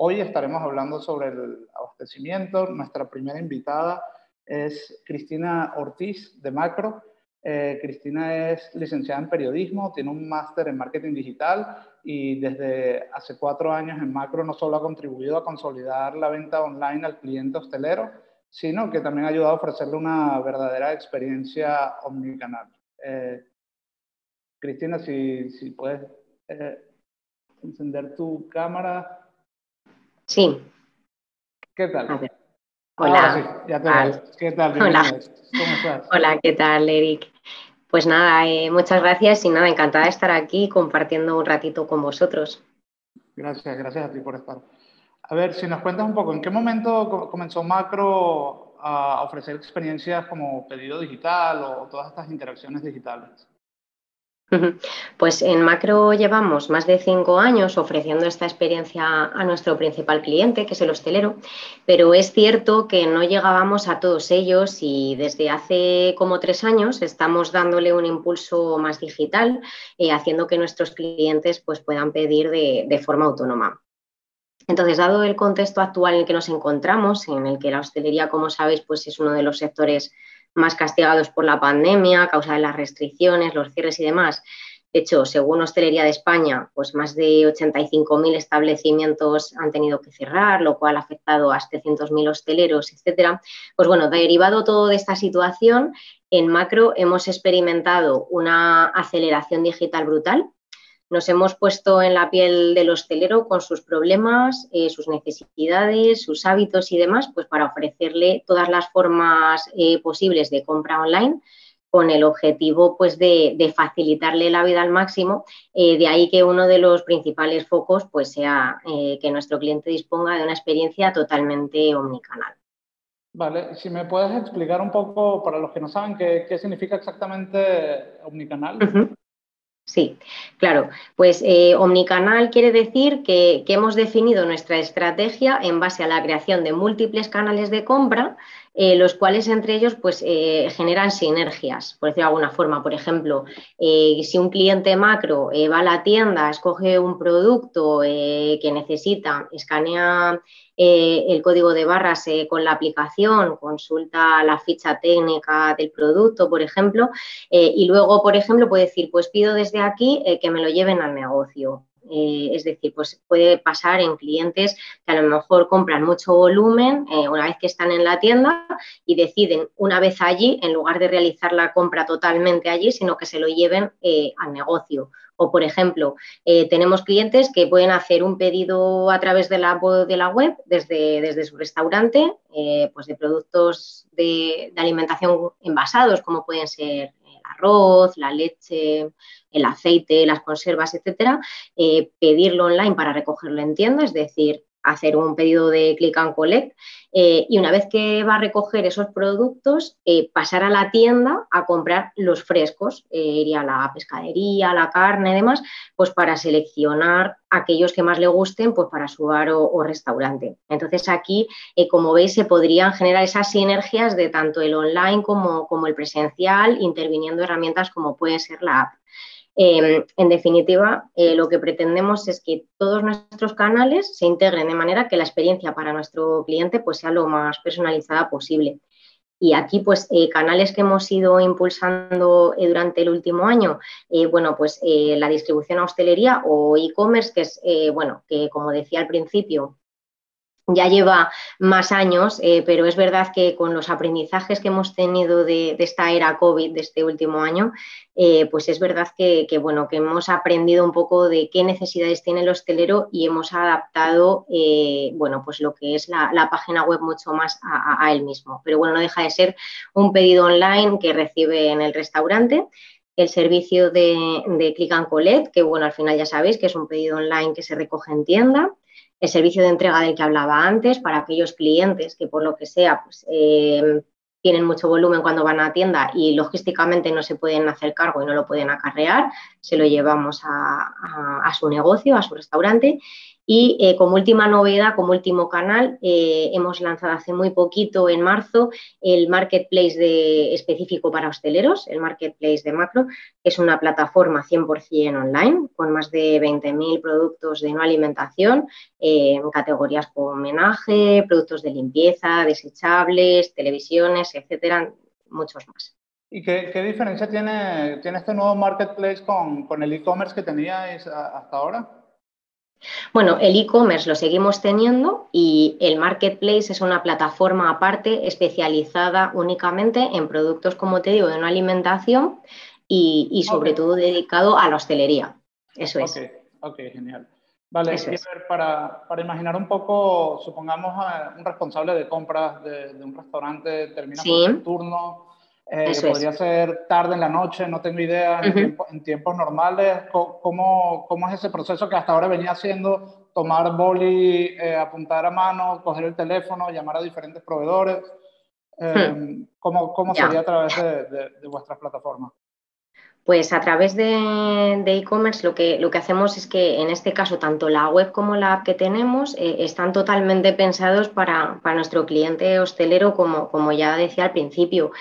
Hoy estaremos hablando sobre el abastecimiento. Nuestra primera invitada es Cristina Ortiz de Macro. Eh, Cristina es licenciada en periodismo, tiene un máster en marketing digital y desde hace cuatro años en Macro no solo ha contribuido a consolidar la venta online al cliente hostelero, sino que también ha ayudado a ofrecerle una verdadera experiencia omnicanal. Eh, Cristina, si, si puedes eh, encender tu cámara. Sí. ¿Qué tal? Hola. ya te ¿Qué tal? Hola. ¿Cómo estás? Hola, ¿qué tal, Eric? Pues nada, eh, muchas gracias y nada, encantada de estar aquí compartiendo un ratito con vosotros. Gracias, gracias a ti por estar. A ver, si nos cuentas un poco, ¿en qué momento comenzó Macro a ofrecer experiencias como pedido digital o todas estas interacciones digitales? Pues en Macro llevamos más de cinco años ofreciendo esta experiencia a nuestro principal cliente, que es el hostelero, pero es cierto que no llegábamos a todos ellos y desde hace como tres años estamos dándole un impulso más digital, eh, haciendo que nuestros clientes pues, puedan pedir de, de forma autónoma. Entonces, dado el contexto actual en el que nos encontramos, en el que la hostelería, como sabéis, pues es uno de los sectores más castigados por la pandemia a causa de las restricciones, los cierres y demás. De hecho, según Hostelería de España, pues más de 85.000 establecimientos han tenido que cerrar, lo cual ha afectado a 700.000 hosteleros, etcétera. Pues bueno, derivado todo de esta situación, en macro hemos experimentado una aceleración digital brutal nos hemos puesto en la piel del hostelero con sus problemas, eh, sus necesidades, sus hábitos y demás, pues para ofrecerle todas las formas eh, posibles de compra online con el objetivo pues de, facilitarle la vida al máximo. Eh, de ahí que uno de los principales focos pues sea que nuestro cliente disponga de una experiencia totalmente omnicanal. Vale, si me puedes explicar un poco para los que no saben qué, significa exactamente omnicanal. Sí, claro. Pues eh, omnicanal quiere decir que, hemos definido nuestra estrategia en base a la creación de múltiples canales de compra, eh, los cuales entre ellos pues, eh, generan sinergias, por decirlo de alguna forma. Por ejemplo, si un cliente macro va a la tienda, escoge un producto que necesita, escanea eh, el código de barras eh, con la aplicación, consulta la ficha técnica del producto, por ejemplo, eh, y luego, por ejemplo, puede decir, pues pido desde aquí que me lo lleven al negocio. Es decir, pues puede pasar en clientes que a lo mejor compran mucho volumen una vez que están en la tienda y deciden una vez allí, en lugar de realizar la compra totalmente allí, sino que se lo lleven al negocio. O, por ejemplo, eh, tenemos clientes que pueden hacer un pedido a través de la, web desde, desde su restaurante, eh, pues de productos de, alimentación envasados, como pueden ser arroz, la leche, el aceite, las conservas, etcétera, eh, pedirlo online para recogerlo en tienda, es decir, hacer un pedido de click and collect eh, y una vez que va a recoger esos productos, eh, pasar a la tienda a comprar los frescos, eh, iría a la pescadería, la carne y demás, pues para seleccionar aquellos que más le gusten pues para su bar o, restaurante. Entonces aquí, como veis, se podrían generar esas sinergias de tanto el online como, como el presencial, interviniendo herramientas como puede ser la app. Em, en definitiva, eh, lo que pretendemos es que todos nuestros canales se integren de manera que la experiencia para nuestro cliente pues, sea lo más personalizada posible. Y aquí, pues, eh, canales que hemos ido impulsando eh, durante el último año, bueno, pues la distribución a hostelería o e-commerce, que es, bueno, que como decía al principio, ya lleva más años, eh, pero es verdad que con los aprendizajes que hemos tenido de, esta era COVID, de este último año, eh, pues es verdad que, bueno, que hemos aprendido un poco de qué necesidades tiene el hostelero y hemos adaptado, eh, bueno, pues lo que es la, página web mucho más a, él mismo. Pero bueno, no deja de ser un pedido online que recibe en el restaurante el servicio de, de Click and Collect, que bueno, al final ya sabéis que es un pedido online que se recoge en tienda, el servicio de entrega del que hablaba antes para aquellos clientes que por lo que sea pues, eh, tienen mucho volumen cuando van a tienda y logísticamente no se pueden hacer cargo y no lo pueden acarrear, se lo llevamos a, su negocio, a su restaurante. Y eh, como última novedad, como último canal, eh, hemos lanzado hace muy poquito, en marzo, el marketplace específico para hosteleros, el marketplace de Macro, que es una plataforma 100% online con más de 20.000 productos de no alimentación eh, en categorías como homenaje, productos de limpieza, desechables, televisiones, etcétera, muchos más. ¿Y qué, diferencia tiene, tiene este nuevo marketplace con, con el e-commerce que teníais hasta ahora? Bueno, el e-commerce lo seguimos teniendo y el marketplace es una plataforma aparte especializada únicamente en productos, como te digo, de una alimentación y, sobre todo dedicado a la hostelería. Eso es. Ok, genial. Vale, para, imaginar un poco, supongamos un responsable de compras de, un restaurante termina su turno, eh, podría ser tarde en la noche, no tengo idea, en, tiempos normales. ¿Cómo, ¿Cómo, es ese proceso que hasta ahora venía haciendo? Tomar boli, eh, apuntar a mano, coger el teléfono, llamar a diferentes proveedores. Eh, hmm. ¿Cómo, cómo sería a través de, de, vuestras plataformas? Pues a través de e-commerce lo, que, lo que hacemos es que en este caso tanto la web como la app que tenemos están totalmente pensados para, para, nuestro cliente hostelero, como, como ya decía al principio.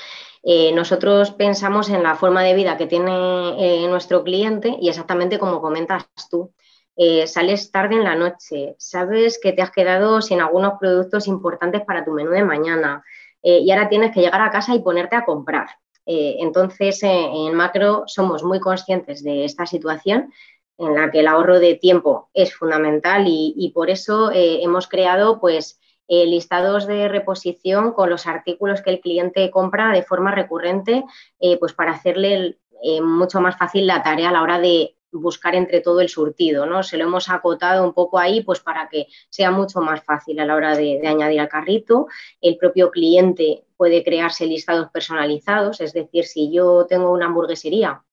Eh, nosotros pensamos en la forma de vida que tiene eh, nuestro cliente y exactamente como comentas tú. Eh, sales tarde en la noche, sabes que te has quedado sin algunos productos importantes para tu menú de mañana y ahora tienes que llegar a casa y ponerte a comprar. entonces, en Macro somos muy conscientes de esta situación en la que el ahorro de tiempo es fundamental y, y por eso hemos creado pues, eh, listados de reposición con los artículos que el cliente compra de forma recurrente, eh, pues para hacerle eh, mucho más fácil la tarea a la hora de buscar entre todo el surtido, ¿no? Se lo hemos acotado un poco ahí, pues para que sea mucho más fácil a la hora de, de añadir al carrito. El propio cliente puede crearse listados personalizados, es decir, si yo tengo una hamburguesería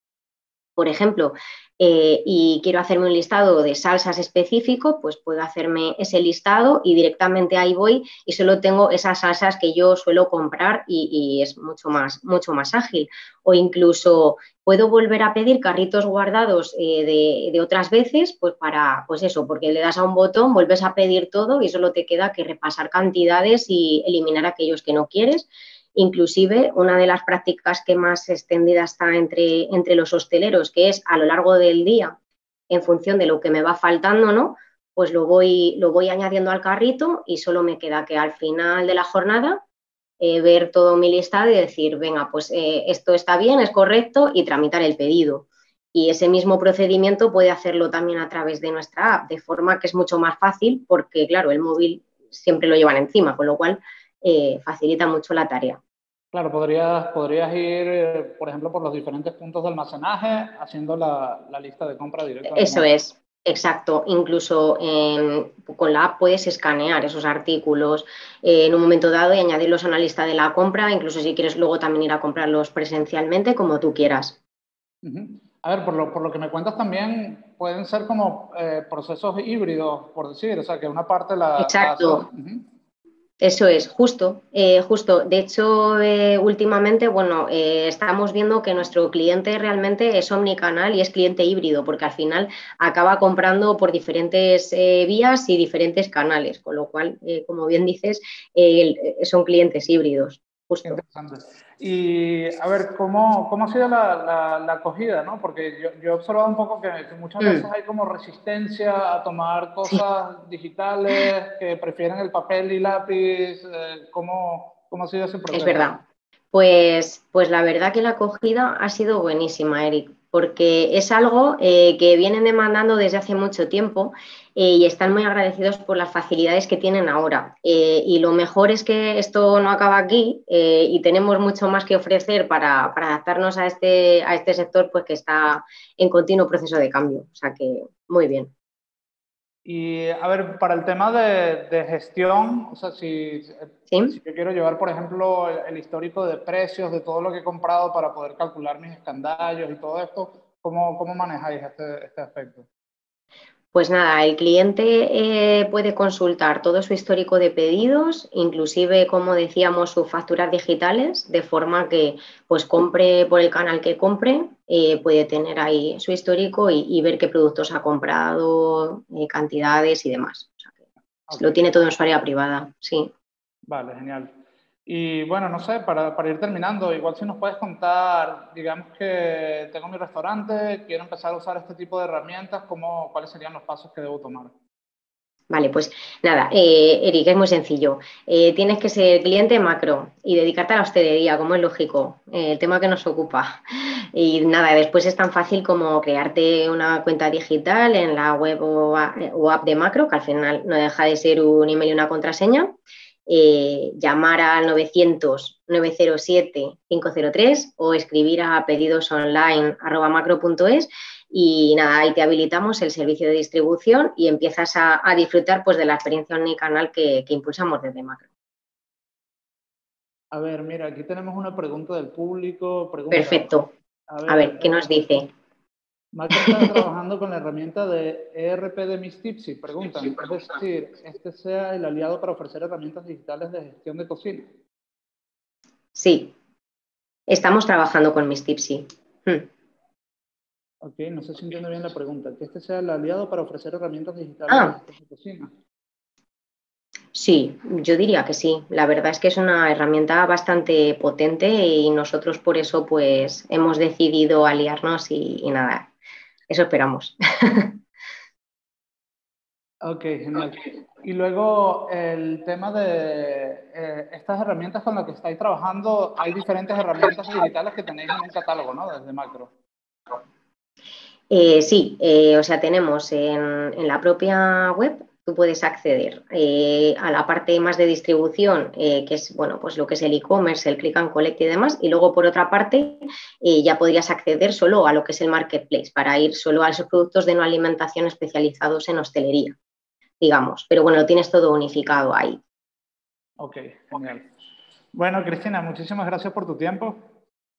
por ejemplo, eh, y quiero hacerme un listado de salsas específico, pues puedo hacerme ese listado y directamente ahí voy y solo tengo esas salsas que yo suelo comprar y, es mucho más, mucho más ágil. O incluso puedo volver a pedir carritos guardados eh, de, otras veces, pues para, pues eso, porque le das a un botón, vuelves a pedir todo y solo te queda que repasar cantidades y eliminar aquellos que no quieres. Inclusive, una de las prácticas que más extendida está entre, entre los hosteleros, que es a lo largo del día, en función de lo que me va faltando, ¿no? Pues lo voy, lo voy añadiendo al carrito y solo me queda que al final de la jornada eh, ver todo mi listado y decir, venga, pues eh, esto está bien, es correcto y tramitar el pedido. Y ese mismo procedimiento puede hacerlo también a través de nuestra app, de forma que es mucho más fácil porque, claro, el móvil siempre lo llevan encima, con lo cual eh, facilita mucho la tarea. Claro, podrías, podrías ir, eh, por ejemplo, por los diferentes puntos de almacenaje haciendo la, lista de compra directa. Eso es, exacto. Incluso con la app puedes escanear esos artículos eh, en un momento dado y añadirlos a una lista de la compra, incluso si quieres luego también ir a comprarlos presencialmente, como tú quieras. A ver, por lo, por lo, que me cuentas también pueden ser como procesos híbridos, por decir, o sea, que una parte la... Exacto. Eso es, justo, eh, justo. De hecho, eh, últimamente, bueno, eh, estamos viendo que nuestro cliente realmente es omnicanal y es cliente híbrido, porque al final acaba comprando por diferentes vías y diferentes canales, con lo cual, como bien dices, son clientes híbridos. Justo. Y a ver, ¿cómo, cómo ha sido la, la, acogida? ¿no? Porque yo, yo, he observado un poco que, muchas veces hay como resistencia a tomar cosas digitales, que prefieren el papel y lápiz. Eh, ¿cómo, ¿Cómo ha sido ese proceso? Es verdad. Pues, pues la verdad que la acogida ha sido buenísima, Eric porque es algo eh, que vienen demandando desde hace mucho tiempo eh, y están muy agradecidos por las facilidades que tienen ahora. Eh, y lo mejor es que esto no acaba aquí y tenemos mucho más que ofrecer para, adaptarnos a este, a este sector pues que está en continuo proceso de cambio. O sea que muy bien. Y a ver, para el tema de, gestión, o sea, si, si, yo quiero llevar, por ejemplo, el, histórico de precios de todo lo que he comprado para poder calcular mis escandallos y todo esto, ¿cómo, cómo manejáis este, este aspecto? Pues nada, el cliente eh, puede consultar todo su histórico de pedidos, inclusive, como decíamos, sus facturas digitales, de forma que pues compre por el canal que compre, eh, puede tener ahí su histórico y, ver qué productos ha comprado, eh, cantidades y demás. Lo tiene todo en su área privada, sí. Vale, genial. Y bueno, no sé, para, ir terminando, igual si nos puedes contar, digamos que tengo mi restaurante, quiero empezar a usar este tipo de herramientas, ¿cómo, ¿cuáles serían los pasos que debo tomar? Vale, pues nada, eh, Eric, es muy sencillo. Eh, tienes que ser cliente macro y dedicarte a la hostelería, como es lógico, eh, el tema que nos ocupa. Y nada, después es tan fácil como crearte una cuenta digital en la web o, app de macro, que al final no deja de ser un email y una contraseña. Llamar al 900-907-503 o escribir a pedidosonline.macro.es y nada, ahí te habilitamos el servicio de distribución y empiezas a, disfrutar pues, de la experiencia omnicanal que, que impulsamos desde Macro. A ver, mira, aquí tenemos una pregunta del público. Perfecto. A ver, ¿qué nos dice? Macro está trabajando con la herramienta de ERP de Miss Tipsy. Preguntan, es decir, este sea el aliado para ofrecer herramientas digitales de gestión de cocina. Sí, estamos trabajando con Miss Tipsy. Hmm. Ok, no sé si entiendo bien la pregunta. ¿Que este sea el aliado para ofrecer herramientas digitales ah. de cocina? Sí, yo diría que sí. La verdad es que es una herramienta bastante potente y nosotros por eso pues hemos decidido aliarnos y, nada, eso esperamos. Ok, genial. Y luego el tema de eh, estas herramientas con las que estáis trabajando, hay diferentes herramientas digitales que tenéis en un catálogo, ¿no? Desde Macro. Eh, sí, eh, o sea, tenemos en, la propia web, tú puedes acceder eh, a la parte más de distribución, que es bueno, pues lo que es el e-commerce, el click and collect y demás, y luego por otra parte ya podrías acceder solo a lo que es el marketplace, para ir solo a esos productos de no alimentación especializados en hostelería, digamos. Pero bueno, lo tienes todo unificado ahí. Ok, genial. Bueno, Cristina, muchísimas gracias por tu tiempo.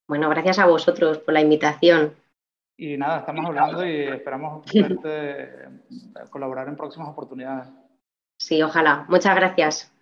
Bueno, gracias a vosotros por la invitación. Y nada, estamos hablando y esperamos verte, colaborar en próximas oportunidades. Sí, ojalá. Muchas gracias.